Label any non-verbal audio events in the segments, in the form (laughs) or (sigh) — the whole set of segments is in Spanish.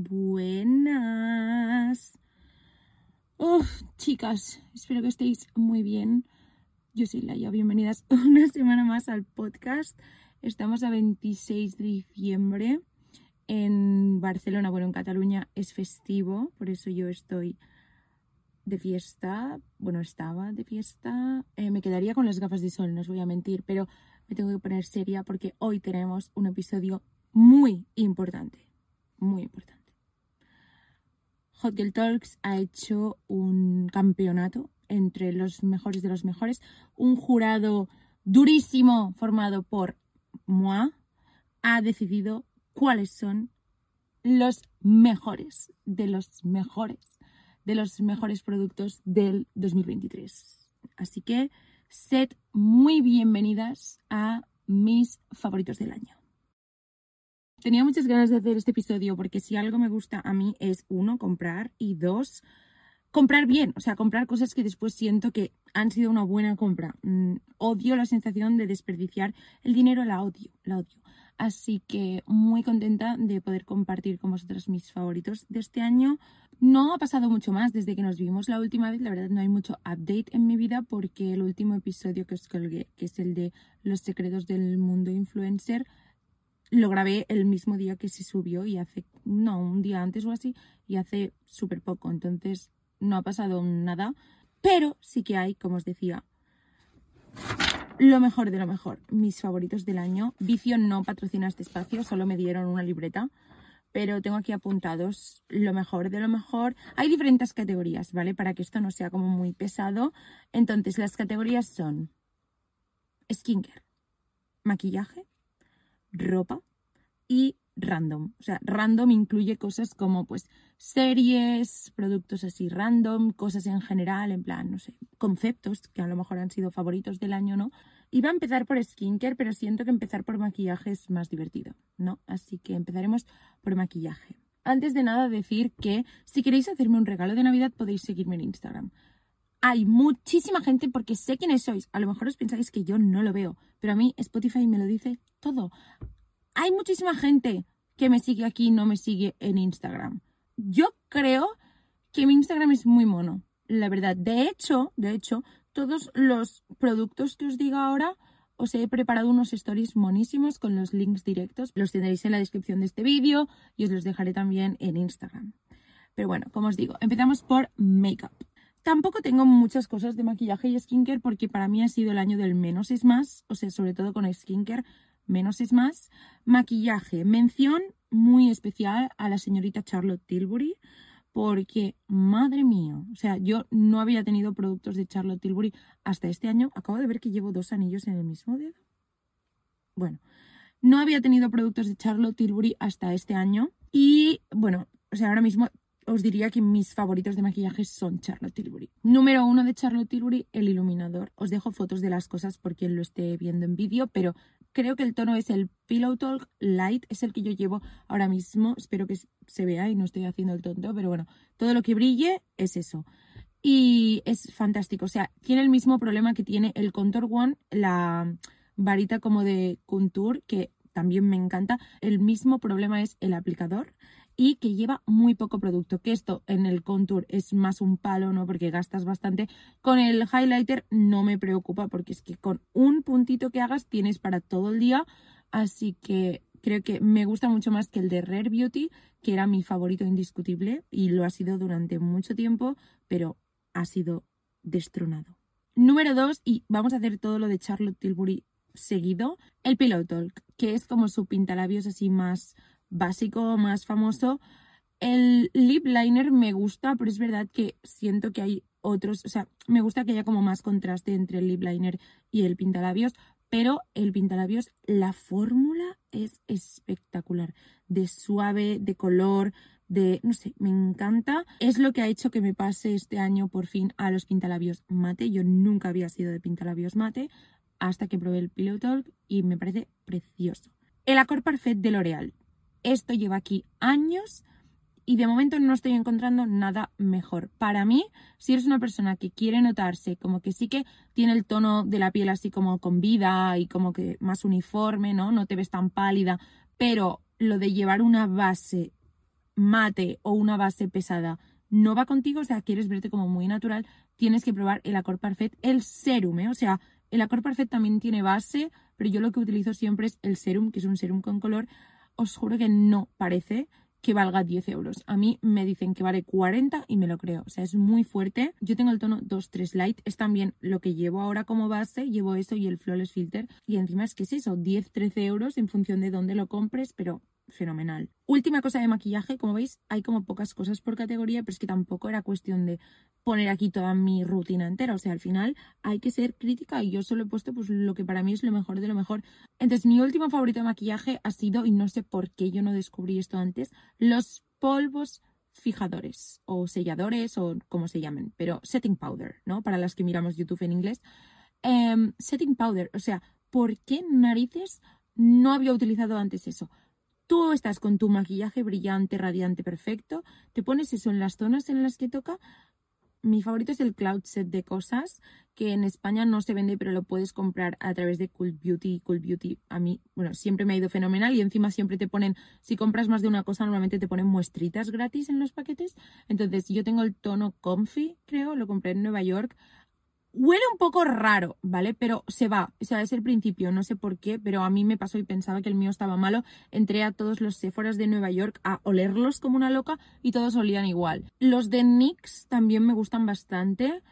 Buenas. Chicas, espero que estéis muy bien. Yo soy Laia, bienvenidas (laughs) una semana más al podcast. Estamos a 26 de diciembre en Barcelona, bueno, en Cataluña es festivo, por eso yo estoy de fiesta, bueno, estaba de fiesta, eh, me quedaría con las gafas de sol, no os voy a mentir, pero me tengo que poner seria porque hoy tenemos un episodio muy importante, muy importante. Hot Girl Talks ha hecho un campeonato entre los mejores de los mejores, un jurado durísimo formado por moi ha decidido cuáles son los mejores de los mejores de los mejores productos del 2023. Así que sed muy bienvenidas a mis favoritos del año. Tenía muchas ganas de hacer este episodio porque si algo me gusta a mí es uno, comprar y dos, comprar bien, o sea, comprar cosas que después siento que han sido una buena compra. Mm, odio la sensación de desperdiciar el dinero, la odio, la odio. Así que muy contenta de poder compartir con vosotros mis favoritos de este año. No ha pasado mucho más desde que nos vimos la última vez. La verdad no hay mucho update en mi vida porque el último episodio que os colgué, que es el de los secretos del mundo influencer, lo grabé el mismo día que se subió y hace, no, un día antes o así, y hace súper poco. Entonces no ha pasado nada. Pero sí que hay, como os decía, lo mejor de lo mejor, mis favoritos del año. Vicio no patrocina este espacio, solo me dieron una libreta, pero tengo aquí apuntados lo mejor de lo mejor. Hay diferentes categorías, ¿vale? Para que esto no sea como muy pesado. Entonces, las categorías son skincare, maquillaje, ropa y random. O sea, random incluye cosas como pues series, productos así random, cosas en general, en plan, no sé, conceptos que a lo mejor han sido favoritos del año, ¿no? Iba a empezar por skincare, pero siento que empezar por maquillaje es más divertido, ¿no? Así que empezaremos por maquillaje. Antes de nada decir que si queréis hacerme un regalo de Navidad podéis seguirme en Instagram. Hay muchísima gente porque sé quiénes sois. A lo mejor os pensáis que yo no lo veo, pero a mí Spotify me lo dice todo hay muchísima gente que me sigue aquí y no me sigue en Instagram. Yo creo que mi Instagram es muy mono, la verdad. De hecho, de hecho, todos los productos que os digo ahora, os he preparado unos stories monísimos con los links directos. Los tendréis en la descripción de este vídeo y os los dejaré también en Instagram. Pero bueno, como os digo, empezamos por makeup. Tampoco tengo muchas cosas de maquillaje y skincare porque para mí ha sido el año del menos es más, o sea, sobre todo con skincare menos es más. Maquillaje, mención muy especial a la señorita Charlotte Tilbury, porque, madre mía, o sea, yo no había tenido productos de Charlotte Tilbury hasta este año. Acabo de ver que llevo dos anillos en el mismo dedo. Bueno, no había tenido productos de Charlotte Tilbury hasta este año. Y bueno, o sea, ahora mismo os diría que mis favoritos de maquillaje son Charlotte Tilbury. Número uno de Charlotte Tilbury, el iluminador. Os dejo fotos de las cosas por quien lo esté viendo en vídeo, pero creo que el tono es el Pillow Talk Light, es el que yo llevo ahora mismo. Espero que se vea y no estoy haciendo el tonto, pero bueno, todo lo que brille es eso. Y es fantástico, o sea, tiene el mismo problema que tiene el Contour One, la varita como de contour, que también me encanta. El mismo problema es el aplicador y que lleva muy poco producto, que esto en el contour es más un palo, ¿no? Porque gastas bastante. Con el highlighter no me preocupa porque es que con un puntito que hagas tienes para todo el día, así que creo que me gusta mucho más que el de Rare Beauty, que era mi favorito indiscutible y lo ha sido durante mucho tiempo, pero ha sido destronado. Número 2, y vamos a hacer todo lo de Charlotte Tilbury seguido, el Pillow Talk, que es como su pintalabios así más básico, más famoso. El lip liner me gusta, pero es verdad que siento que hay otros, o sea, me gusta que haya como más contraste entre el lip liner y el pintalabios, pero el pintalabios, la fórmula es espectacular, de suave, de color, de, no sé, me encanta. Es lo que ha hecho que me pase este año por fin a los pintalabios mate. Yo nunca había sido de pintalabios mate hasta que probé el Pillow Talk y me parece precioso. El Accord Parfait de L'Oreal. Esto lleva aquí años y de momento no estoy encontrando nada mejor. Para mí, si eres una persona que quiere notarse como que sí que tiene el tono de la piel así como con vida y como que más uniforme, ¿no? No te ves tan pálida, pero lo de llevar una base mate o una base pesada no va contigo, o sea, quieres verte como muy natural, tienes que probar el Acor Parfait, el serum, ¿eh? O sea, el Acor Parfait también tiene base, pero yo lo que utilizo siempre es el serum, que es un serum con color. Os juro que no parece que valga 10 euros. A mí me dicen que vale 40 y me lo creo. O sea, es muy fuerte. Yo tengo el tono 23 Light. Es también lo que llevo ahora como base. Llevo eso y el Flawless Filter. Y encima es que es eso, 10-13 euros en función de dónde lo compres, pero fenomenal. Última cosa de maquillaje, como veis, hay como pocas cosas por categoría, pero es que tampoco era cuestión de poner aquí toda mi rutina entera. O sea, al final hay que ser crítica y yo solo he puesto pues lo que para mí es lo mejor de lo mejor. Entonces, mi último favorito de maquillaje ha sido, y no sé por qué yo no descubrí esto antes, los polvos fijadores o selladores o como se llamen, pero setting powder, ¿no? Para las que miramos YouTube en inglés. Em, setting powder, o sea, ¿por qué narices no había utilizado antes eso? Tú estás con tu maquillaje brillante, radiante, perfecto, te pones eso en las zonas en las que toca. Mi favorito es el Cloud Set de cosas, que en España no se vende, pero lo puedes comprar a través de Cool Beauty. Cool Beauty a mí, bueno, siempre me ha ido fenomenal y encima siempre te ponen, si compras más de una cosa, normalmente te ponen muestritas gratis en los paquetes. Entonces, yo tengo el tono Comfy, creo, lo compré en Nueva York. Huele un poco raro, ¿vale? Pero se va. O sea, es el principio, no sé por qué, pero a mí me pasó y pensaba que el mío estaba malo. Entré a todos los Sephoras de Nueva York a olerlos como una loca y todos olían igual. Los de NYX también me gustan bastante,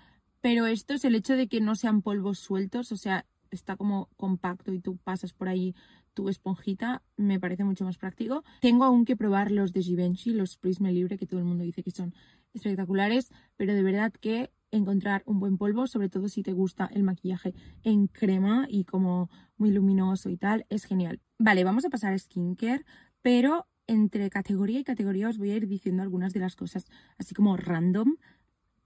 pero esto es el hecho de que no sean polvos sueltos, o sea, está como compacto y tú pasas por ahí tu esponjita, me parece mucho más práctico. Tengo aún que probar los de Givenchy, los Prisme Libre, que todo el mundo dice que son espectaculares, pero de verdad que encontrar un buen polvo, sobre todo si te gusta el maquillaje en crema y como muy luminoso y tal, es genial. Vale, vamos a pasar a skincare, pero entre categoría y categoría os voy a ir diciendo algunas de las cosas, así como random,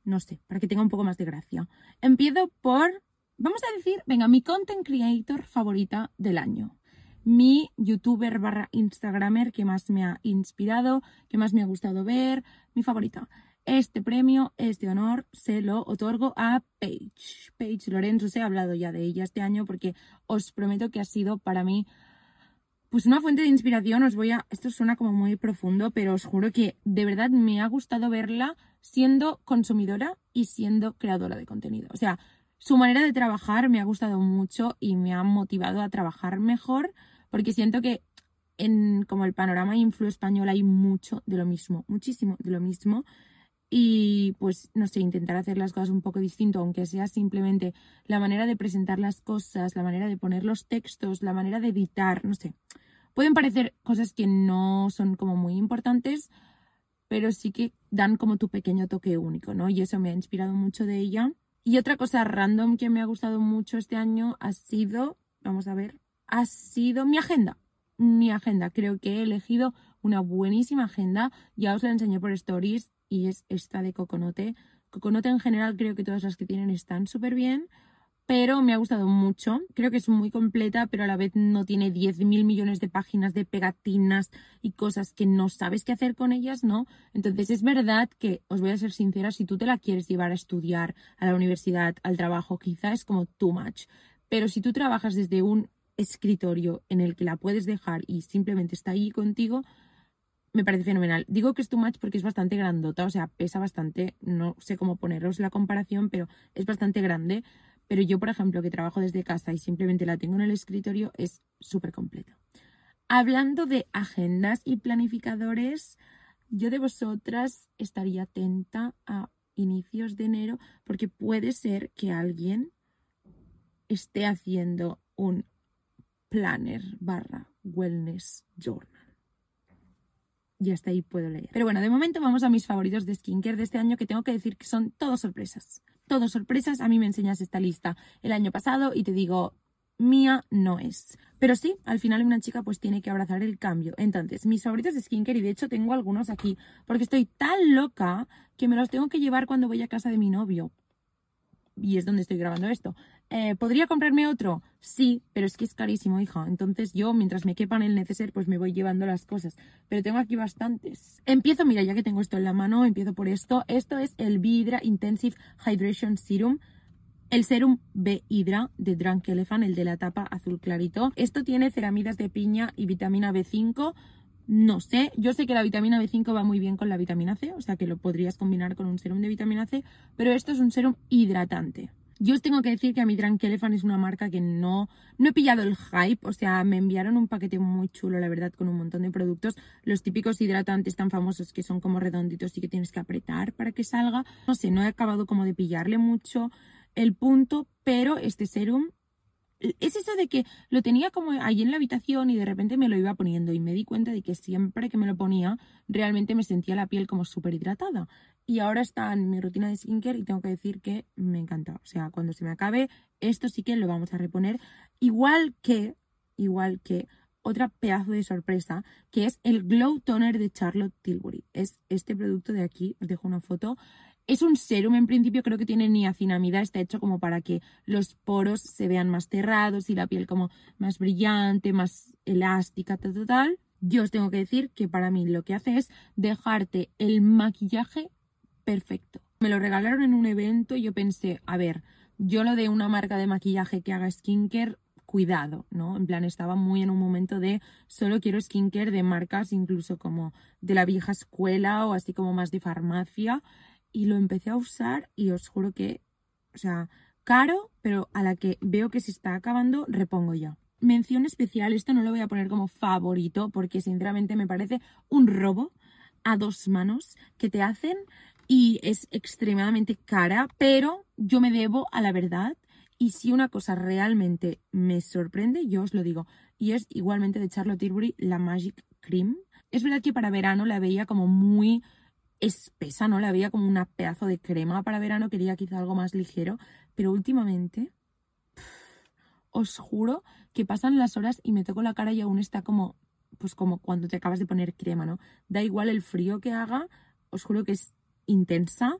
no sé, para que tenga un poco más de gracia. Empiezo por, vamos a decir, venga, mi content creator favorita del año. Mi youtuber barra instagramer que más me ha inspirado, que más me ha gustado ver, mi favorita. Este premio, este honor, se lo otorgo a Paige. Paige Lorenzo, os he hablado ya de ella este año porque os prometo que ha sido para mí pues una fuente de inspiración. Os voy a. Esto suena como muy profundo, pero os juro que de verdad me ha gustado verla siendo consumidora y siendo creadora de contenido. O sea, su manera de trabajar me ha gustado mucho y me ha motivado a trabajar mejor porque siento que en como el panorama influ español hay mucho de lo mismo, muchísimo de lo mismo y pues no sé, intentar hacer las cosas un poco distinto, aunque sea simplemente la manera de presentar las cosas, la manera de poner los textos, la manera de editar, no sé. Pueden parecer cosas que no son como muy importantes, pero sí que dan como tu pequeño toque único, ¿no? Y eso me ha inspirado mucho de ella. Y otra cosa random que me ha gustado mucho este año ha sido, vamos a ver, ha sido mi agenda. Mi agenda, creo que he elegido una buenísima agenda, ya os la enseñé por stories, y es esta de Coconote. Coconote en general creo que todas las que tienen están súper bien, pero me ha gustado mucho. Creo que es muy completa, pero a la vez no tiene 10.000 millones de páginas de pegatinas y cosas que no sabes qué hacer con ellas, ¿no? Entonces es verdad que, os voy a ser sincera, si tú te la quieres llevar a estudiar a la universidad, al trabajo, quizá es como too much. Pero si tú trabajas desde un escritorio en el que la puedes dejar y simplemente está ahí contigo, me parece fenomenal. Digo que es too much porque es bastante grandota, o sea, pesa bastante, no sé cómo poneros la comparación, pero es bastante grande. Pero yo, por ejemplo, que trabajo desde casa y simplemente la tengo en el escritorio, es súper completa. Hablando de agendas y planificadores, yo de vosotras estaría atenta a inicios de enero porque puede ser que alguien esté haciendo un planner barra wellness journal y hasta ahí puedo leer. Pero bueno, de momento vamos a mis favoritos de skincare de este año que tengo que decir que son todos sorpresas. Todos sorpresas, a mí me enseñas esta lista el año pasado y te digo, mía no es. Pero sí, al final una chica pues tiene que abrazar el cambio. Entonces, mis favoritos de skincare, y de hecho tengo algunos aquí, porque estoy tan loca que me los tengo que llevar cuando voy a casa de mi novio. Y es donde estoy grabando esto. Eh, ¿Podría comprarme otro? Sí, pero es que es carísimo, hija. Entonces yo, mientras me quepan el neceser, pues me voy llevando las cosas. Pero tengo aquí bastantes. Empiezo, mira, ya que tengo esto en la mano, empiezo por esto. Esto es el B-Hydra Intensive Hydration Serum. El serum B-Hydra de Drunk Elephant, el de la tapa azul clarito. Esto tiene ceramidas de piña y vitamina B5 No sé, yo sé que la vitamina B5 va muy bien con la vitamina C, o sea que lo podrías combinar con un serum de vitamina C, pero esto es un serum hidratante. Yo os tengo que decir que a mi Drunk Elephant es una marca que no, no he pillado el hype, o sea, me enviaron un paquete muy chulo, la verdad, con un montón de productos, los típicos hidratantes tan famosos que son como redonditos y que tienes que apretar para que salga. No sé, no he acabado como de pillarle mucho el punto, pero este serum es eso de que lo tenía como ahí en la habitación y de repente me lo iba poniendo y me di cuenta de que siempre que me lo ponía realmente me sentía la piel como súper hidratada. Y ahora está en mi rutina de skincare y tengo que decir que me encanta. O sea, cuando se me acabe, esto sí que lo vamos a reponer. Igual que, igual que otra pedazo de sorpresa, que es el Glow Toner de Charlotte Tilbury. Es este producto de aquí, os dejo una foto. Es un serum, en principio creo que tiene niacinamida, está hecho como para que los poros se vean más cerrados y la piel como más brillante, más elástica, tal, tal, Yo os tengo que decir que para mí lo que hace es dejarte el maquillaje perfecto. Me lo regalaron en un evento y yo pensé, a ver, yo lo de una marca de maquillaje que haga skincare, cuidado, ¿no? En plan, estaba muy en un momento de solo quiero skincare de marcas incluso como de la vieja escuela o así como más de farmacia y lo empecé a usar y os juro que, o sea, caro, pero a la que veo que se está acabando, repongo ya. Mención especial, esto no lo voy a poner como favorito porque sinceramente me parece un robo a dos manos que te hacen y es extremadamente cara, pero yo me debo a la verdad y si una cosa realmente me sorprende, yo os lo digo. Y es igualmente de Charlotte Tilbury, la Magic Cream. Es verdad que para verano la veía como muy espesa, ¿no? La veía como una pedazo de crema para verano, quería quizá algo más ligero, pero últimamente os juro que pasan las horas y me toco la cara y aún está como, pues como cuando te acabas de poner crema, ¿no? Da igual el frío que haga, os juro que es intensa.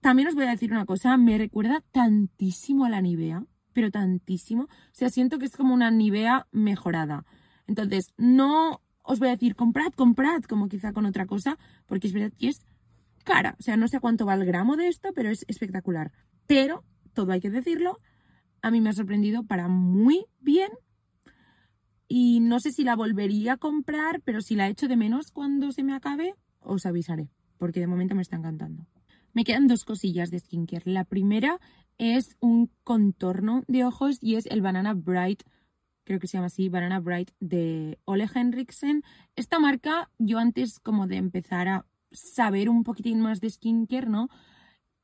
También os voy a decir una cosa, me recuerda tantísimo a la Nivea, pero tantísimo. O sea, siento que es como una Nivea mejorada. Entonces, no os voy a decir, comprad, comprad, como quizá con otra cosa, porque es verdad que es cara. O sea, no sé cuánto va el gramo de esto, pero es espectacular. Pero, todo hay que decirlo, a mí me ha sorprendido para muy bien. Y no sé si la volvería a comprar, pero si la echo de menos cuando se me acabe, os avisaré, porque de momento me está encantando. Me quedan dos cosillas de skincare. La primera es un contorno de ojos y es el Banana Bright creo que se llama así, Banana Bright de Ole Henriksen. Esta marca, yo antes como de empezar a saber un poquitín más de skincare, ¿no?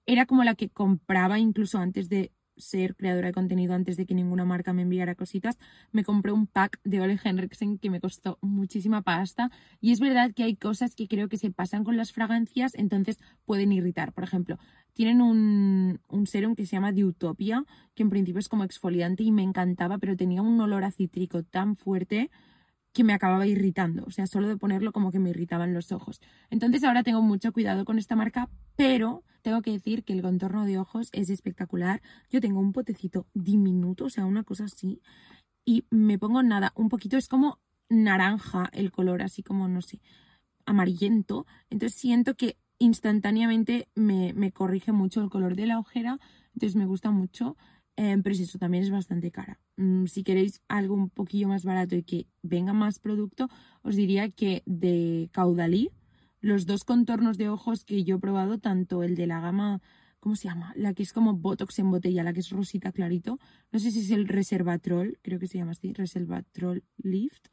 Era como la que compraba incluso antes de ser creadora de contenido antes de que ninguna marca me enviara cositas, me compré un pack de Ole Henriksen que me costó muchísima pasta y es verdad que hay cosas que creo que se pasan con las fragancias, entonces pueden irritar. Por ejemplo, tienen un, un serum que se llama Utopia, que en principio es como exfoliante y me encantaba, pero tenía un olor a cítrico tan fuerte que me acababa irritando. O sea, solo de ponerlo como que me irritaban los ojos. Entonces ahora tengo mucho cuidado con esta marca, pero tengo que decir que el contorno de ojos es espectacular. Yo tengo un potecito diminuto, o sea, una cosa así, y me pongo nada, un poquito, es como naranja el color, así como, no sé, amarillento. Entonces siento que instantáneamente me, corrige mucho el color de la ojera, entonces me gusta mucho. Eh, pero eso también es bastante cara. Mm, si queréis algo un poquillo más barato y que venga más producto, os diría que de Caudalí, los dos contornos de ojos que yo he probado, tanto el de la gama, ¿cómo se llama? La que es como Botox en botella, la que es rosita clarito. No sé si es el Reservatrol, creo que se llama así, Reservatrol Lift.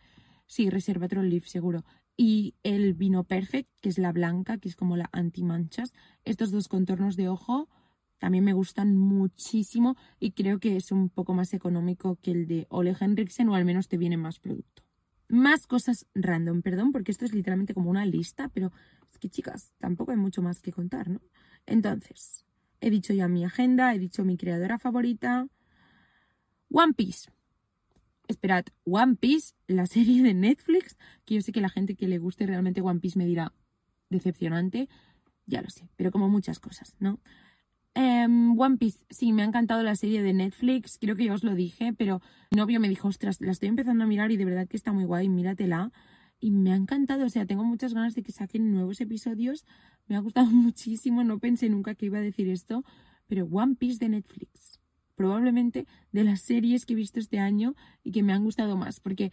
Sí, Reservatrol Lift, seguro. Y el Vino Perfect, que es la blanca, que es como la anti-manchas. Estos dos contornos de ojo también me gustan muchísimo y creo que es un poco más económico que el de Ole Henriksen o al menos te viene más producto más cosas random, perdón, porque esto es literalmente como una lista, pero es que chicas, tampoco hay mucho más que contar, ¿no? Entonces, he dicho ya mi agenda, he dicho mi creadora favorita. One Piece. Esperad, One Piece, la serie de Netflix, que yo sé que la gente que le guste realmente One Piece me dirá decepcionante, ya lo sé, pero como muchas cosas, ¿no? Em, One Piece, sí, me ha encantado la serie de Netflix, creo que ya os lo dije, pero mi novio me dijo, ostras, la estoy empezando a mirar y de verdad que está muy guay, míratela. Y me ha encantado, o sea, tengo muchas ganas de que saquen nuevos episodios, me ha gustado (laughs) muchísimo, no pensé nunca que iba a decir esto, pero One Piece de Netflix, probablemente de las series que he visto este año y que me han gustado más, porque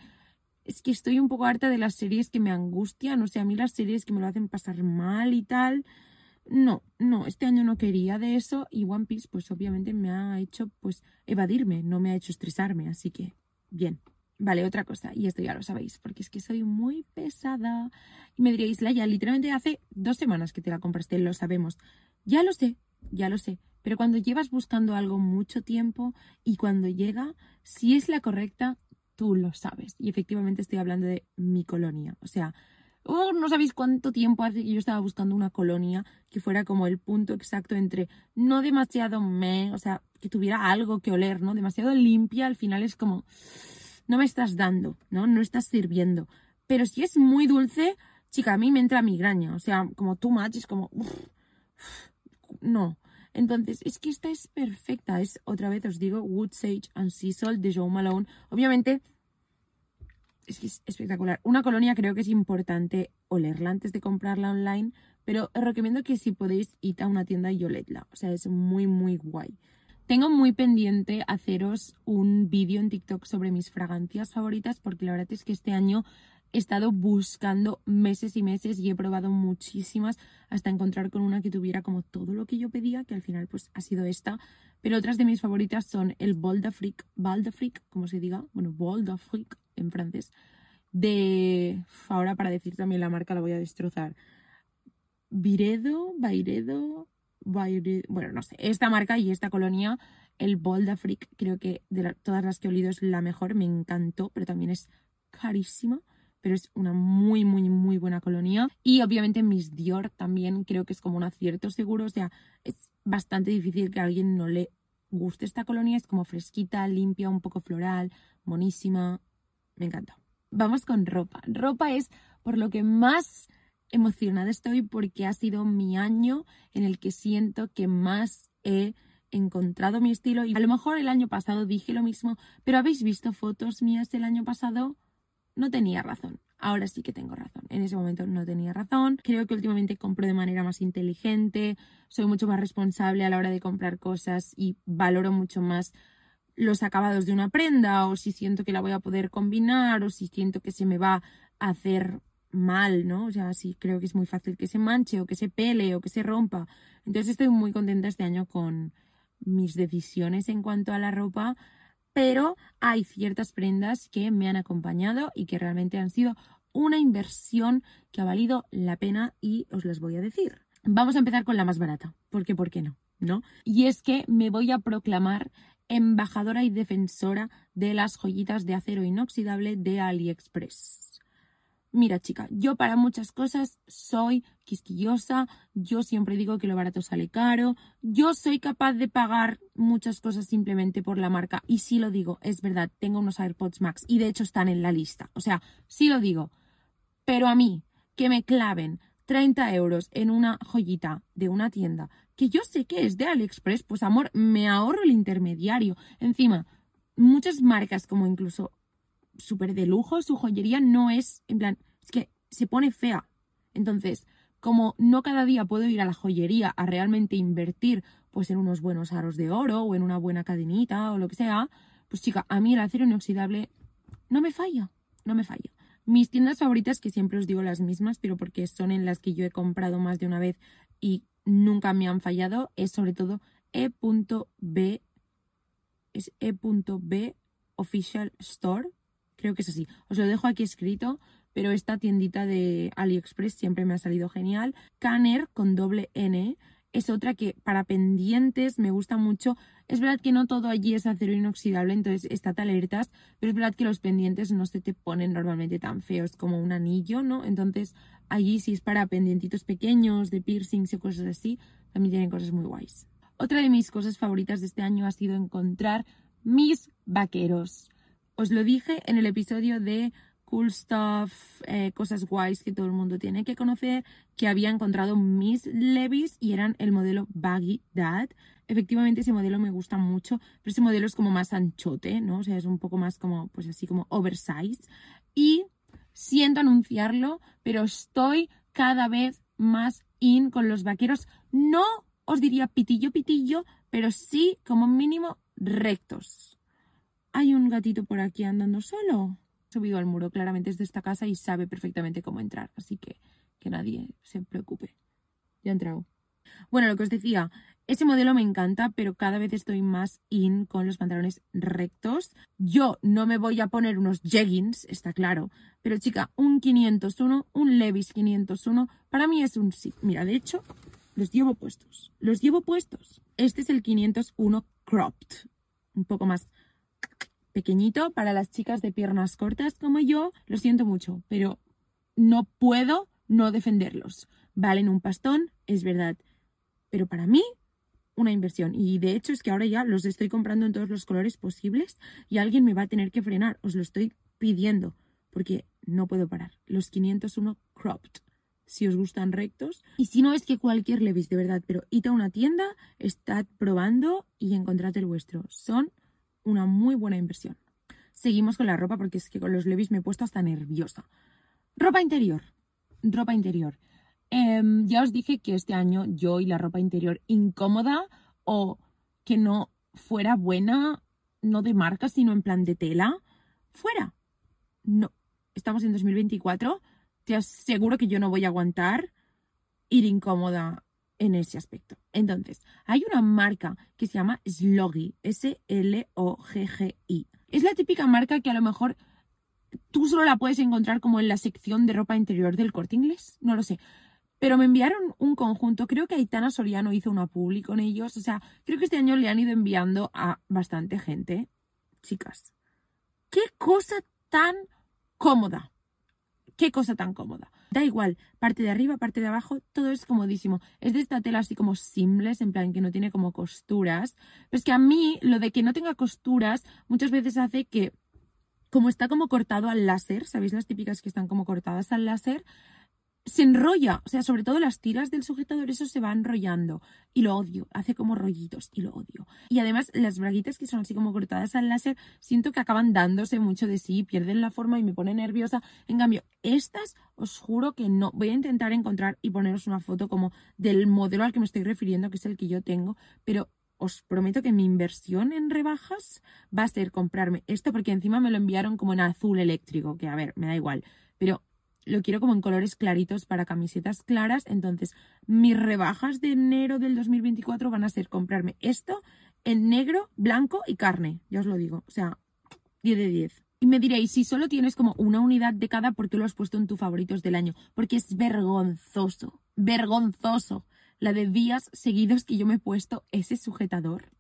es que estoy un poco harta de las series que me angustian, o sea, a mí las series que me lo hacen pasar mal y tal. No, no, este año no quería de eso y One Piece pues obviamente me ha hecho pues evadirme, no me ha hecho estresarme, así que bien. Vale, otra cosa, y esto ya lo sabéis, porque es que soy muy pesada. Y me diréis, Laia, literalmente hace dos semanas que te la compraste, lo sabemos. Ya lo sé, ya lo sé. Pero cuando llevas buscando algo mucho tiempo y cuando llega, si es la correcta, tú lo sabes. Y efectivamente estoy hablando de mi colonia. O sea, oh, no sabéis cuánto tiempo hace que yo estaba buscando una colonia que fuera como el punto exacto entre no demasiado me, o sea, que tuviera algo que oler, ¿no? Demasiado limpia, al final es como no me estás dando, ¿no? No estás sirviendo. Pero si es muy dulce, chica, a mí me entra migraña. O sea, como too much, es como... no. Entonces, es que esta es perfecta. Es, otra vez os digo, Wood Sage and Sea Salt de Joe Malone. Obviamente, es que es espectacular. Una colonia creo que es importante olerla antes de comprarla online, pero os recomiendo que si podéis ir a una tienda y oledla. O sea, es muy, muy guay. Tengo muy pendiente haceros un vídeo en TikTok sobre mis fragancias favoritas porque la verdad es que este año he estado buscando meses y meses y he probado muchísimas hasta encontrar con una que tuviera como todo lo que yo pedía, que al final pues ha sido esta. Pero otras de mis favoritas son el Bol d'Afrique, como se diga, bueno, Bol d'Afrique en francés, de, ahora para decir también la marca la voy a destrozar, Viredo, Bairedo, bueno, no sé, esta marca y esta colonia, el Afrique, creo que de todas las que he olido es la mejor, me encantó, pero también es carísima, pero es una muy, muy, muy buena colonia. Y obviamente Miss Dior también creo que es como un acierto seguro, o sea, es bastante difícil que a alguien no le guste esta colonia, es como fresquita, limpia, un poco floral, monísima, me encanta. Vamos con ropa. Ropa es por lo que más emocionada estoy porque ha sido mi año en el que siento que más he encontrado mi estilo y a lo mejor el año pasado dije lo mismo, pero habéis visto fotos mías del año pasado, no tenía razón. Ahora sí que tengo razón. En ese momento no tenía razón. Creo que últimamente compro de manera más inteligente, soy mucho más responsable a la hora de comprar cosas y valoro mucho más los acabados de una prenda o si siento que la voy a poder combinar o si siento que se me va a hacer mal, ¿no? O sea, sí creo que es muy fácil que se manche o que se pele o que se rompa. Entonces estoy muy contenta este año con mis decisiones en cuanto a la ropa, pero hay ciertas prendas que me han acompañado y que realmente han sido una inversión que ha valido la pena y os las voy a decir. Vamos a empezar con la más barata, porque ¿por qué no? ¿No? Y es que me voy a proclamar embajadora y defensora de las joyitas de acero inoxidable de AliExpress. Mira, chica, yo para muchas cosas soy quisquillosa, yo siempre digo que lo barato sale caro, yo soy capaz de pagar muchas cosas simplemente por la marca y sí lo digo, es verdad, tengo unos AirPods Max y de hecho están en la lista, o sea, sí lo digo, pero a mí que me claven 30 euros en una joyita de una tienda que yo sé que es de AliExpress, pues amor, me ahorro el intermediario. Encima, muchas marcas como incluso súper de lujo, su joyería no es, en plan, es que se pone fea. Entonces, como no cada día puedo ir a la joyería a realmente invertir pues en unos buenos aros de oro o en una buena cadenita o lo que sea, pues chica, a mí el acero inoxidable no me falla, no me falla. Mis tiendas favoritas, que siempre os digo las mismas, pero porque son en las que yo he comprado más de una vez y nunca me han fallado, es sobre todo E.B, es E.B Official Store, Creo que es así. Os lo dejo aquí escrito, pero esta tiendita de AliExpress siempre me ha salido genial. Canner con doble N es otra que para pendientes me gusta mucho. Es verdad que no todo allí es acero inoxidable, entonces está alertas, pero es verdad que los pendientes no se te ponen normalmente tan feos como un anillo, ¿no? Entonces allí si es para pendientitos pequeños, de piercings y cosas así, también tienen cosas muy guays. Otra de mis cosas favoritas de este año ha sido encontrar mis vaqueros. Os lo dije en el episodio de Cool Stuff, eh, cosas guays que todo el mundo tiene que conocer, que había encontrado mis Levis y eran el modelo Baggy Dad. Efectivamente ese modelo me gusta mucho, pero ese modelo es como más anchote, ¿no? O sea, es un poco más como, pues así como oversized. Y siento anunciarlo, pero estoy cada vez más in con los vaqueros. No os diría pitillo pitillo, pero sí como mínimo rectos. ¿Hay un gatito por aquí andando solo? subido al muro, claramente es de esta casa y sabe perfectamente cómo entrar, así que que nadie se preocupe. Ya he entrado. Bueno, lo que os decía, ese modelo me encanta, pero cada vez estoy más in con los pantalones rectos. Yo no me voy a poner unos jeggings, está claro, pero chica, un 501, un Levis 501, para mí es un sí. Mira, de hecho, los llevo puestos. Los llevo puestos. Este es el 501 cropped, un poco más pequeñito para las chicas de piernas cortas como yo. Lo siento mucho, pero no puedo no defenderlos. Valen un pastón, es verdad, pero para mí una inversión. Y de hecho es que ahora ya los estoy comprando en todos los colores posibles y alguien me va a tener que frenar. Os lo estoy pidiendo porque no puedo parar. Los 501 cropped. Si os gustan rectos. Y si no es que cualquier Levis, de verdad, pero id a una tienda, estad probando y encontrad el vuestro. Son una muy buena inversión. Seguimos con la ropa porque es que con los Levis me he puesto hasta nerviosa. Ropa interior. Ropa interior. Em, ya os dije que este año yo y la ropa interior incómoda o que no fuera buena, no de marca, sino en plan de tela, fuera. No, estamos en 2024, te aseguro que yo no voy a aguantar ir incómoda en ese aspecto. Entonces, hay una marca que se llama Sloggy, S-L-O-G-G-I. Es la típica marca que a lo mejor tú solo la puedes encontrar como en la sección de ropa interior del corte inglés, no lo sé. Pero me enviaron un conjunto, creo que Aitana Soriano hizo una publi con ellos, o sea, creo que este año le han ido enviando a bastante gente. Chicas, qué cosa tan cómoda. Qué cosa tan cómoda. Da igual, parte de arriba, parte de abajo, todo es comodísimo. Es de esta tela así como simples, en plan que no tiene como costuras. Pero es que a mí lo de que no tenga costuras muchas veces hace que, como está como cortado al láser, ¿sabéis las típicas que están como cortadas al láser? Se enrolla, o sea, sobre todo las tiras del sujetador, eso se va enrollando y lo odio, hace como rollitos y lo odio. Y además las braguitas que son así como cortadas al láser, siento que acaban dándose mucho de sí, pierden la forma y me pone nerviosa. En cambio, estas os juro que no. Voy a intentar encontrar y poneros una foto como del modelo al que me estoy refiriendo, que es el que yo tengo, pero os prometo que mi inversión en rebajas va a ser comprarme esto porque encima me lo enviaron como en azul eléctrico, que a ver, me da igual, pero lo quiero como en colores claritos para camisetas claras. Entonces, mis rebajas de enero del 2024 van a ser comprarme esto en negro, blanco y carne. Ya os lo digo. O sea, 10 de 10. Y me diréis, si solo tienes como una unidad de cada, ¿por qué lo has puesto en tus favoritos del año? Porque es vergonzoso, vergonzoso la de días seguidos que yo me he puesto ese sujetador.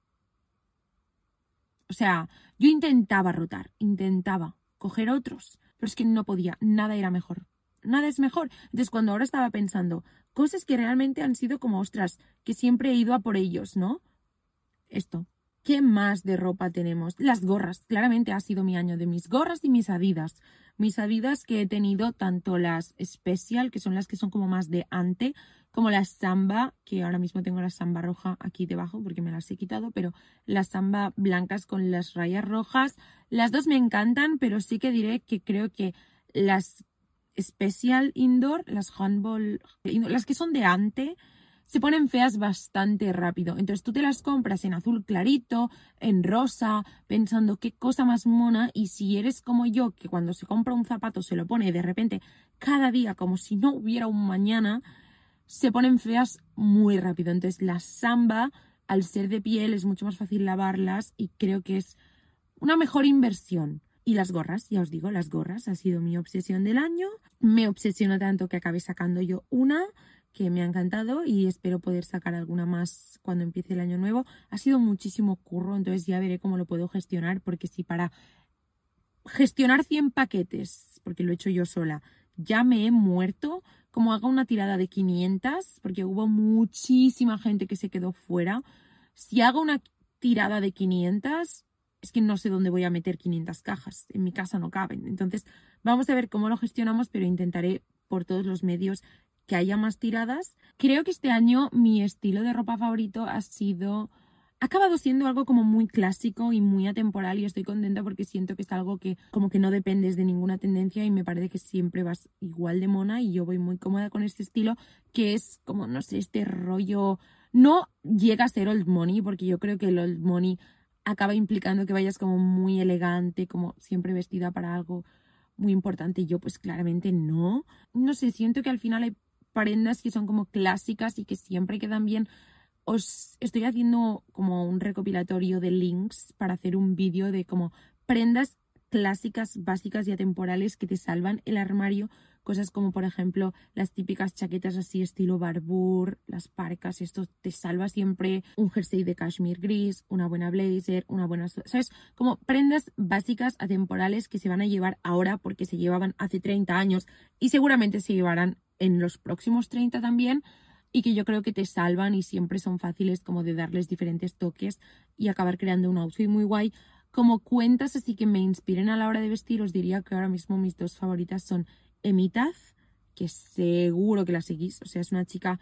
O sea, yo intentaba rotar, intentaba coger otros, pero es que no podía, nada era mejor nada es mejor. Entonces, cuando ahora estaba pensando, cosas que realmente han sido como, ostras, que siempre he ido a por ellos, ¿no? Esto. ¿Qué más de ropa tenemos? Las gorras. Claramente ha sido mi año de mis gorras y mis adidas. Mis adidas que he tenido tanto las Special, que son las que son como más de ante, como las Samba, que ahora mismo tengo la Samba roja aquí debajo porque me las he quitado, pero las Samba blancas con las rayas rojas. Las dos me encantan, pero sí que diré que creo que las Special Indoor, las handball, las que son de ante, se ponen feas bastante rápido. Entonces tú te las compras en azul clarito, en rosa, pensando qué cosa más mona. Y si eres como yo, que cuando se compra un zapato se lo pone de repente cada día como si no hubiera un mañana, se ponen feas muy rápido. Entonces la samba, al ser de piel, es mucho más fácil lavarlas y creo que es una mejor inversión. Y las gorras, ya os digo, las gorras ha sido mi obsesión del año. Me obsesionó tanto que acabé sacando yo una que me ha encantado y espero poder sacar alguna más cuando empiece el año nuevo. Ha sido muchísimo curro, entonces ya veré cómo lo puedo gestionar, porque si para gestionar 100 paquetes, porque lo he hecho yo sola, ya me he muerto, como haga una tirada de 500, porque hubo muchísima gente que se quedó fuera, si hago una tirada de 500, es que no sé dónde voy a meter 500 cajas, en mi casa no caben. Entonces, vamos a ver cómo lo gestionamos, pero intentaré por todos los medios que haya más tiradas. Creo que este año mi estilo de ropa favorito ha sido ha acabado siendo algo como muy clásico y muy atemporal y estoy contenta porque siento que es algo que como que no dependes de ninguna tendencia y me parece que siempre vas igual de mona y yo voy muy cómoda con este estilo que es como no sé este rollo no llega a ser old money porque yo creo que el old money acaba implicando que vayas como muy elegante, como siempre vestida para algo muy importante. Yo pues claramente no. No sé, siento que al final hay prendas que son como clásicas y que siempre quedan bien. Os estoy haciendo como un recopilatorio de links para hacer un vídeo de como prendas clásicas, básicas y atemporales que te salvan el armario. Cosas como, por ejemplo, las típicas chaquetas así estilo Barbour, las parcas, esto te salva siempre. Un jersey de cashmere gris, una buena blazer, una buena... ¿Sabes? Como prendas básicas, atemporales que se van a llevar ahora porque se llevaban hace 30 años y seguramente se llevarán en los próximos 30 también y que yo creo que te salvan y siempre son fáciles como de darles diferentes toques y acabar creando un outfit muy guay como cuentas así que me inspiren a la hora de vestir, os diría que ahora mismo mis dos favoritas son Emitaz, que seguro que la seguís, o sea, es una chica,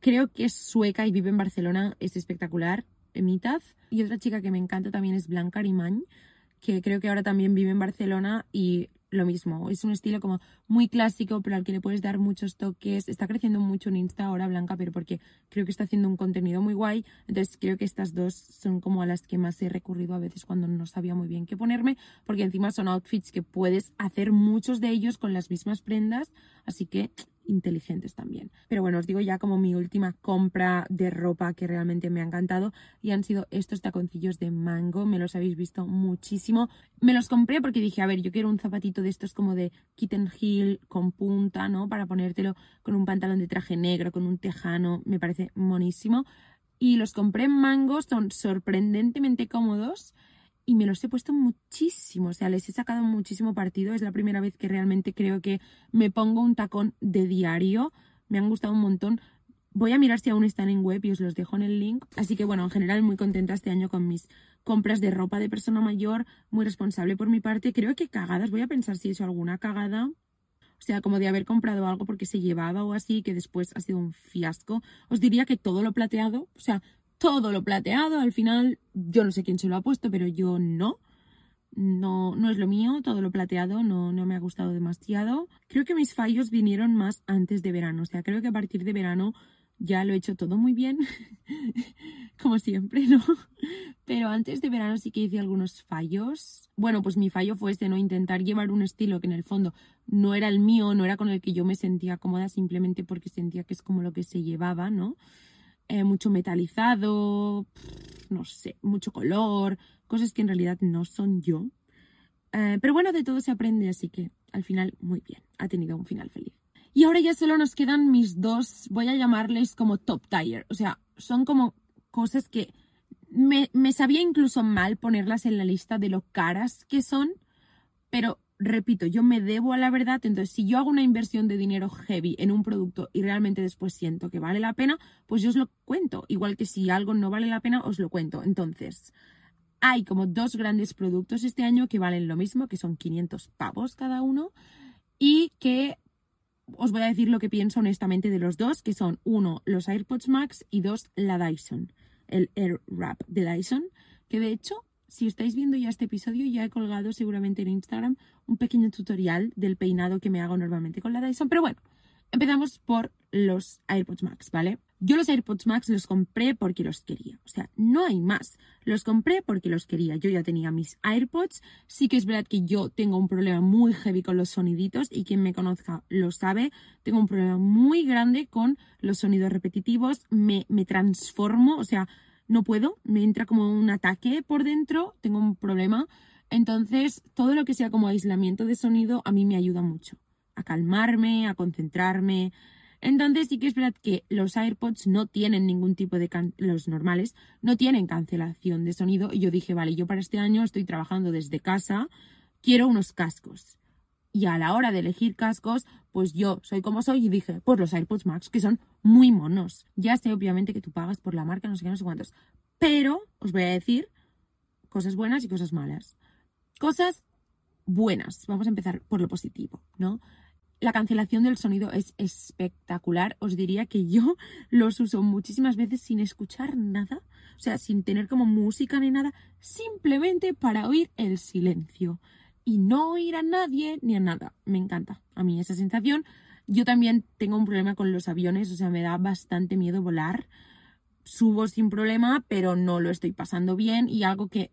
creo que es sueca y vive en Barcelona, es espectacular, Emitaz. Y otra chica que me encanta también es Blanca Arimañ, que creo que ahora también vive en Barcelona y lo mismo. Es un estilo como muy clásico, pero al que le puedes dar muchos toques. Está creciendo mucho en Insta ahora Blanca, pero porque creo que está haciendo un contenido muy guay. Entonces creo que estas dos son como a las que más he recurrido a veces cuando no sabía muy bien qué ponerme, porque encima son outfits que puedes hacer muchos de ellos con las mismas prendas. Así que inteligentes también. Pero bueno, os digo ya como mi última compra de ropa que realmente me ha encantado y han sido estos taconcillos de mango, me los habéis visto muchísimo. Me los compré porque dije, a ver, yo quiero un zapatito de estos como de kitten heel con punta, ¿no? Para ponértelo con un pantalón de traje negro, con un tejano, me parece monísimo. Y los compré en mango, son sorprendentemente cómodos y me los he puesto muchísimo, o sea, les he sacado muchísimo partido. Es la primera vez que realmente creo que me pongo un tacón de diario. Me han gustado un montón. Voy a mirar si aún están en web y os los dejo en el link. Así que bueno, en general muy contenta este año con mis compras de ropa de persona mayor, muy responsable por mi parte. Creo que cagadas, voy a pensar si he hecho alguna cagada. O sea, como de haber comprado algo porque se llevaba o así, que después ha sido un fiasco. Os diría que todo lo plateado, o sea, todo lo plateado. Al final, yo no sé quién se lo ha puesto, pero yo no. No, no es lo mío, todo lo plateado no, no me ha gustado demasiado. Creo que mis fallos vinieron más antes de verano. O sea, creo que a partir de verano ya lo he hecho todo muy bien, (laughs) como siempre, ¿no? Pero antes de verano sí que hice algunos fallos. Bueno, pues mi fallo fue este, ¿no? Intentar llevar un estilo que en el fondo no era el mío, no era con el que yo me sentía cómoda, simplemente porque sentía que es como lo que se llevaba, ¿no? Eh, mucho metalizado, no sé, mucho color, cosas que en realidad no son yo. Eh, pero bueno, de todo se aprende, así que al final muy bien, ha tenido un final feliz. Y ahora ya solo nos quedan mis dos, voy a llamarles como top tier, o sea, son como cosas que me, me sabía incluso mal ponerlas en la lista de lo caras que son, pero repito, yo me debo a la verdad, entonces si yo hago una inversión de dinero heavy en un producto y realmente después siento que vale la pena, pues yo os lo cuento, igual que si algo no vale la pena, os lo cuento. Entonces, hay como dos grandes productos este año que valen lo mismo, que son 500 pavos cada uno, y que os voy a decir lo que pienso honestamente de los dos, que son uno, los AirPods Max y dos, la Dyson, el Air Wrap de Dyson, que de hecho si estáis viendo ya este episodio, ya he colgado seguramente en Instagram un pequeño tutorial del peinado que me hago normalmente con la Dyson. Pero bueno, empezamos por los AirPods Max, ¿vale? Yo los AirPods Max los compré porque los quería. O sea, no hay más. Los compré porque los quería. Yo ya tenía mis AirPods. Sí que es verdad que yo tengo un problema muy heavy con los soniditos y quien me conozca lo sabe. Tengo un problema muy grande con los sonidos repetitivos. Me, me transformo. O sea, no puedo, me entra como un ataque por dentro, tengo un problema. Entonces, todo lo que sea como aislamiento de sonido a mí me ayuda mucho a calmarme, a concentrarme. Entonces, sí que es verdad que los AirPods no tienen ningún tipo de los normales no tienen cancelación de sonido y yo dije, vale, yo para este año estoy trabajando desde casa, quiero unos cascos. Y a la hora de elegir cascos, pues yo soy como soy y dije, pues los AirPods Max, que son muy monos. Ya sé, obviamente, que tú pagas por la marca, no sé qué, no sé cuántos. Pero os voy a decir cosas buenas y cosas malas. Cosas buenas. Vamos a empezar por lo positivo, ¿no? La cancelación del sonido es espectacular. Os diría que yo (laughs) los uso muchísimas veces sin escuchar nada, o sea, sin tener como música ni nada, simplemente para oír el silencio y no oír a nadie ni a nada. Me encanta a mí esa sensación. Yo también tengo un problema con los aviones, o sea, me da bastante miedo volar. Subo sin problema, pero no lo estoy pasando bien y algo que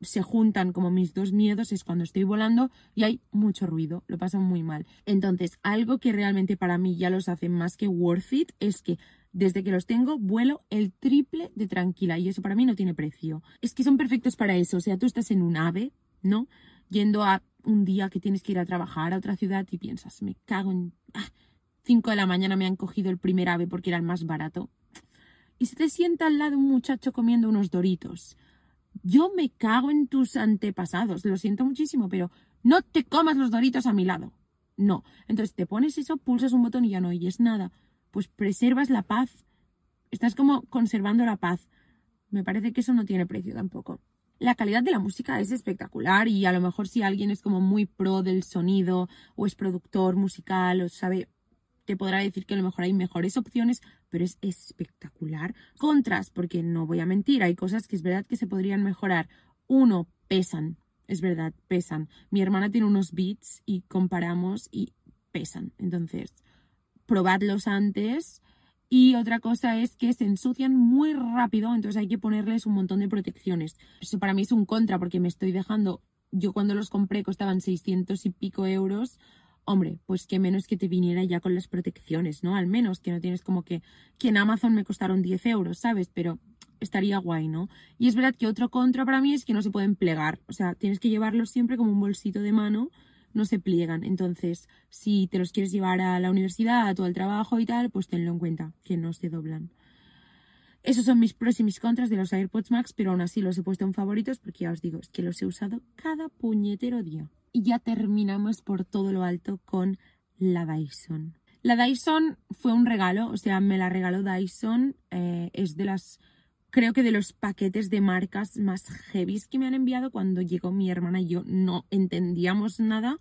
se juntan como mis dos miedos es cuando estoy volando y hay mucho ruido, lo paso muy mal. Entonces, algo que realmente para mí ya los hace más que worth it es que desde que los tengo vuelo el triple de tranquila y eso para mí no tiene precio. Es que son perfectos para eso, o sea, tú estás en un ave, ¿no? Yendo a un día que tienes que ir a trabajar a otra ciudad y piensas, me cago en... 5 ah, de la mañana me han cogido el primer ave porque era el más barato. Y se te sienta al lado un muchacho comiendo unos doritos yo me cago en tus antepasados, lo siento muchísimo, pero no te comas los doritos a mi lado. No. Entonces te pones eso, pulsas un botón y ya no oyes nada. Pues preservas la paz. Estás como conservando la paz. Me parece que eso no tiene precio tampoco. La calidad de la música es espectacular y a lo mejor si alguien es como muy pro del sonido o es productor musical o sabe te podrá decir que a lo mejor hay mejores opciones, pero es espectacular. Contras, porque no voy a mentir, hay cosas que es verdad que se podrían mejorar. Uno, pesan, es verdad, pesan. Mi hermana tiene unos beats y comparamos y pesan. Entonces, probadlos antes. Y otra cosa es que se ensucian muy rápido, entonces hay que ponerles un montón de protecciones. Eso para mí es un contra porque me estoy dejando, yo cuando los compré costaban 600 y pico euros, hombre, pues que menos que te viniera ya con las protecciones, ¿no? Al menos que no tienes como que, que en Amazon me costaron 10 euros, ¿sabes? Pero estaría guay, ¿no? Y es verdad que otro contra para mí es que no se pueden plegar, o sea, tienes que llevarlos siempre como un bolsito de mano, no se pliegan. Entonces, si te los quieres llevar a la universidad o al trabajo y tal, pues tenlo en cuenta, que no se doblan. Esos son mis pros y mis contras de los AirPods Max, pero aún así los he puesto en favoritos porque ya os digo, es que los he usado cada puñetero día y ya terminamos por todo lo alto con la Dyson. La Dyson fue un regalo, o sea, me la regaló Dyson, eh, es de las, creo que de los paquetes de marcas más heavies que me han enviado cuando llegó mi hermana y yo no entendíamos nada.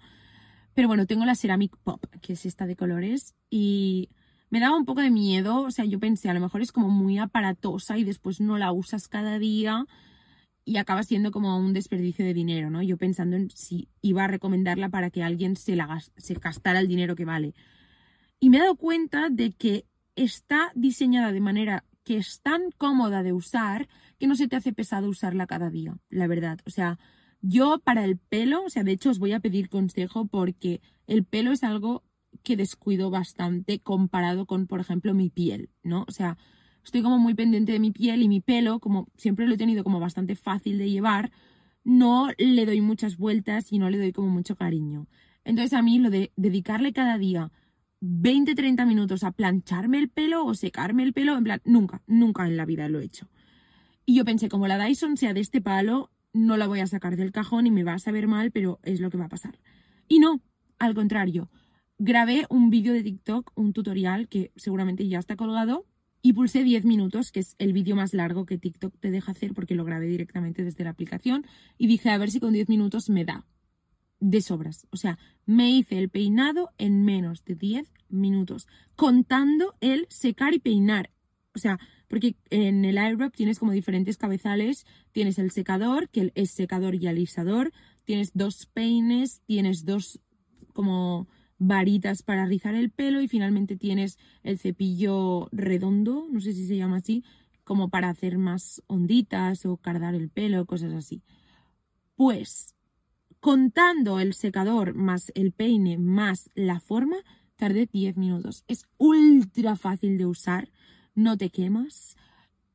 Pero bueno, tengo la Ceramic Pop, que es esta de colores, y me daba un poco de miedo, o sea, yo pensé, a lo mejor es como muy aparatosa y después no la usas cada día y acaba siendo como un desperdicio de dinero, ¿no? Yo pensando en si iba a recomendarla para que alguien se, la, se gastara el dinero que vale. Y me he dado cuenta de que está diseñada de manera que es tan cómoda de usar que no se te hace pesado usarla cada día, la verdad. O sea, yo para el pelo, o sea, de hecho os voy a pedir consejo porque el pelo es algo que descuido bastante comparado con, por ejemplo, mi piel, ¿no? O sea, estoy como muy pendiente de mi piel y mi pelo, como siempre lo he tenido como bastante fácil de llevar, no le doy muchas vueltas y no le doy como mucho cariño. Entonces a mí lo de dedicarle cada día 20-30 minutos a plancharme el pelo o secarme el pelo, en plan, nunca, nunca en la vida lo he hecho. Y yo pensé, como la Dyson sea de este palo, no la voy a sacar del cajón y me va a saber mal, pero es lo que va a pasar. Y no, al contrario, grabé un vídeo de TikTok, un tutorial que seguramente ya está colgado, y pulsé 10 minutos, que es el vídeo más largo que TikTok te deja hacer porque lo grabé directamente desde la aplicación y dije a ver si con 10 minutos me da de sobras. O sea, me hice el peinado en menos de 10 minutos, contando el secar y peinar. O sea, porque en el airdrop tienes como diferentes cabezales, tienes el secador, que es secador y alisador, tienes dos peines, tienes dos como varitas para rizar el pelo y finalmente tienes el cepillo redondo, no sé si se llama así, como para hacer más onditas o cardar el pelo, cosas así. Pues, contando el secador más el peine más la forma, tardé 10 minutos. Es ultra fácil de usar, no te quemas.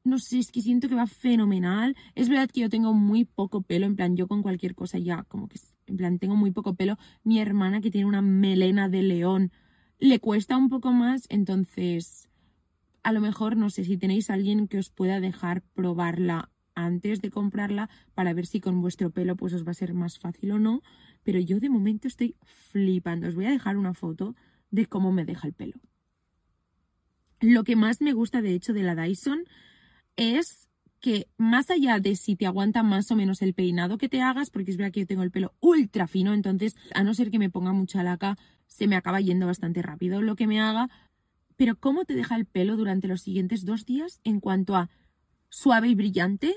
No sé, es que siento que va fenomenal. Es verdad que yo tengo muy poco pelo, en plan, yo con cualquier cosa ya como que en plan, tengo muy poco pelo. Mi hermana, que tiene una melena de león, le cuesta un poco más. Entonces, a lo mejor, no sé si tenéis alguien que os pueda dejar probarla antes de comprarla para ver si con vuestro pelo pues os va a ser más fácil o no. Pero yo de momento estoy flipando. Os voy a dejar una foto de cómo me deja el pelo. Lo que más me gusta de hecho de la Dyson es que más allá de si te aguanta más o menos el peinado que te hagas, porque es verdad que yo tengo el pelo ultra fino, entonces a no ser que me ponga mucha laca, se me acaba yendo bastante rápido lo que me haga. Pero ¿cómo te deja el pelo durante los siguientes dos días en cuanto a suave y brillante?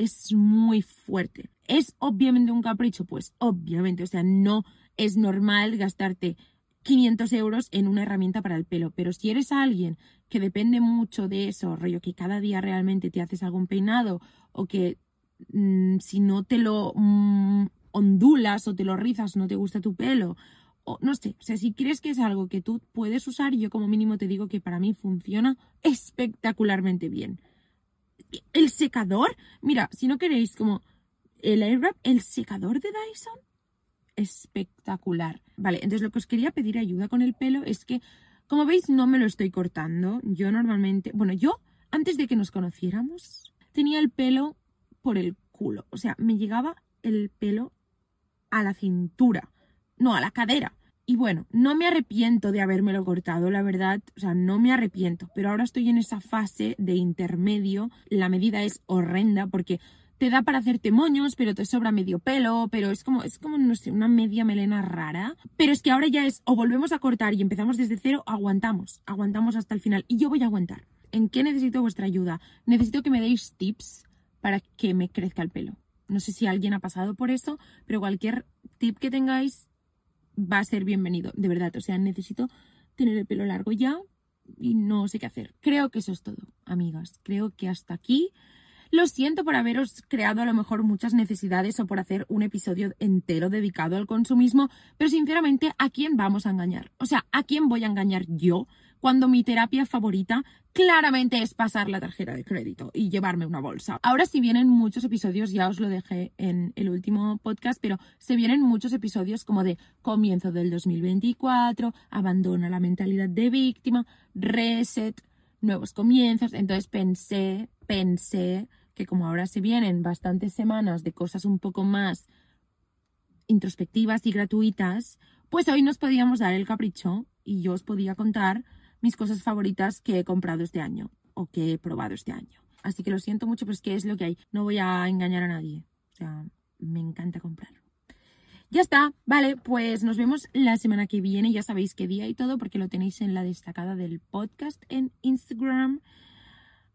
Es muy fuerte. ¿Es obviamente un capricho? Pues obviamente, o sea, no es normal gastarte 500 euros en una herramienta para el pelo. Pero si eres alguien que depende mucho de eso, rollo que cada día realmente te haces algún peinado o que mm, si no te lo mm, ondulas o te lo rizas, no te gusta tu pelo, o no sé, o sea, si crees que es algo que tú puedes usar, yo como mínimo te digo que para mí funciona espectacularmente bien. El secador, mira, si no queréis como el Airwrap, el secador de Dyson, espectacular. Vale, entonces lo que os quería pedir ayuda con el pelo es que, como veis, no me lo estoy cortando. Yo normalmente, bueno, yo antes de que nos conociéramos, tenía el pelo por el culo. O sea, me llegaba el pelo a la cintura, no, a la cadera. Y bueno, no me arrepiento de habérmelo cortado, la verdad, o sea, no me arrepiento, pero ahora estoy en esa fase de intermedio, la medida es horrenda porque te da para hacerte moños, pero te sobra medio pelo, pero es como, es como, no sé, una media melena rara. Pero es que ahora ya es, o volvemos a cortar y empezamos desde cero, aguantamos, aguantamos hasta el final. Y yo voy a aguantar. ¿En qué necesito vuestra ayuda? Necesito que me deis tips para que me crezca el pelo. No sé si alguien ha pasado por eso, pero cualquier tip que tengáis va a ser bienvenido, de verdad. O sea, necesito tener el pelo largo ya y no sé qué hacer. Creo que eso es todo, amigas. Creo que hasta aquí. Lo siento por haberos creado a lo mejor muchas necesidades o por hacer un episodio entero dedicado al consumismo, pero sinceramente, ¿a quién vamos a engañar? O sea, ¿a quién voy a engañar yo cuando mi terapia favorita claramente es pasar la tarjeta de crédito y llevarme una bolsa. Ahora si vienen muchos episodios, ya os lo dejé en el último podcast, pero se vienen muchos episodios como de comienzo del 2024, abandona la mentalidad de víctima, reset, nuevos comienzos. Entonces pensé, pensé que como ahora se vienen bastantes semanas de cosas un poco más introspectivas y gratuitas, pues hoy nos podíamos dar el capricho y yo os podía contar mis cosas favoritas que he comprado este año o que he probado este año. Así que lo siento mucho, pero es que es lo que hay. No voy a engañar a nadie. O sea, me encanta comprar. Ya está, vale, pues nos vemos la semana que viene, ya sabéis qué día y todo, porque lo tenéis en la destacada del podcast en Instagram.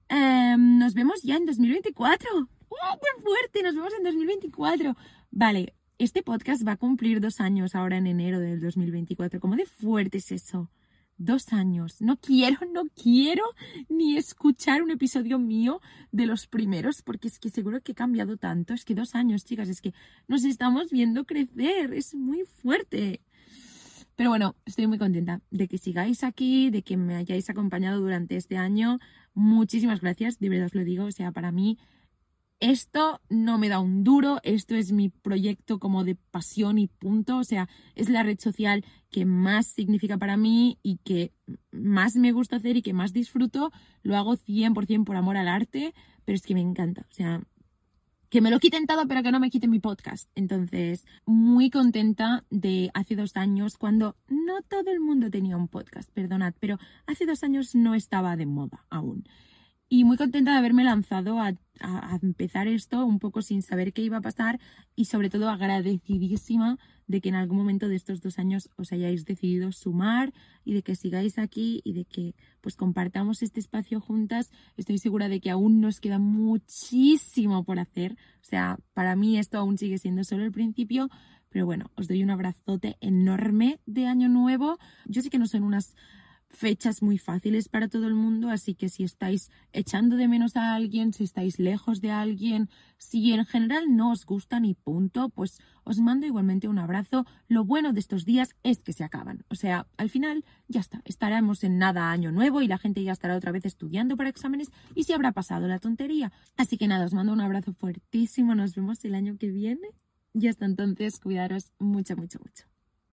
Em, nos vemos ya en 2024. ¡Oh, qué fuerte! Nos vemos en 2024. Vale, este podcast va a cumplir dos años ahora en enero del 2024. ¿Cómo de fuerte es eso? Dos años. No quiero, no quiero ni escuchar un episodio mío de los primeros, porque es que seguro que he cambiado tanto. Es que dos años, chicas, es que nos estamos viendo crecer. Es muy fuerte. Pero bueno, estoy muy contenta de que sigáis aquí, de que me hayáis acompañado durante este año. Muchísimas gracias, de verdad os lo digo. O sea, para mí esto no me da un duro, esto es mi proyecto como de pasión y punto, o sea, es la red social que más significa para mí y que más me gusta hacer y que más disfruto, lo hago 100% por amor al arte, pero es que me encanta, o sea, que me lo quiten todo, pero que no me quiten mi podcast. Entonces, muy contenta de hace dos años, cuando no todo el mundo tenía un podcast, perdonad, pero hace dos años no estaba de moda aún y muy contenta de haberme lanzado a, empezar esto un poco sin saber qué iba a pasar y sobre todo agradecidísima de que en algún momento de estos dos años os hayáis decidido sumar y de que sigáis aquí y de que pues compartamos este espacio juntas. Estoy segura de que aún nos queda muchísimo por hacer. O sea, para mí esto aún sigue siendo solo el principio, pero bueno, os doy un abrazote enorme de año nuevo. Yo sé que no son unas fechas muy fáciles para todo el mundo, así que si estáis echando de menos a alguien, si estáis lejos de alguien, si en general no os gusta ni punto, pues os mando igualmente un abrazo. Lo bueno de estos días es que se acaban. O sea, al final ya está, estaremos en nada año nuevo y la gente ya estará otra vez estudiando para exámenes y se habrá pasado la tontería. Así que nada, os mando un abrazo fuertísimo, nos vemos el año que viene y hasta entonces cuidaros mucho, mucho, mucho.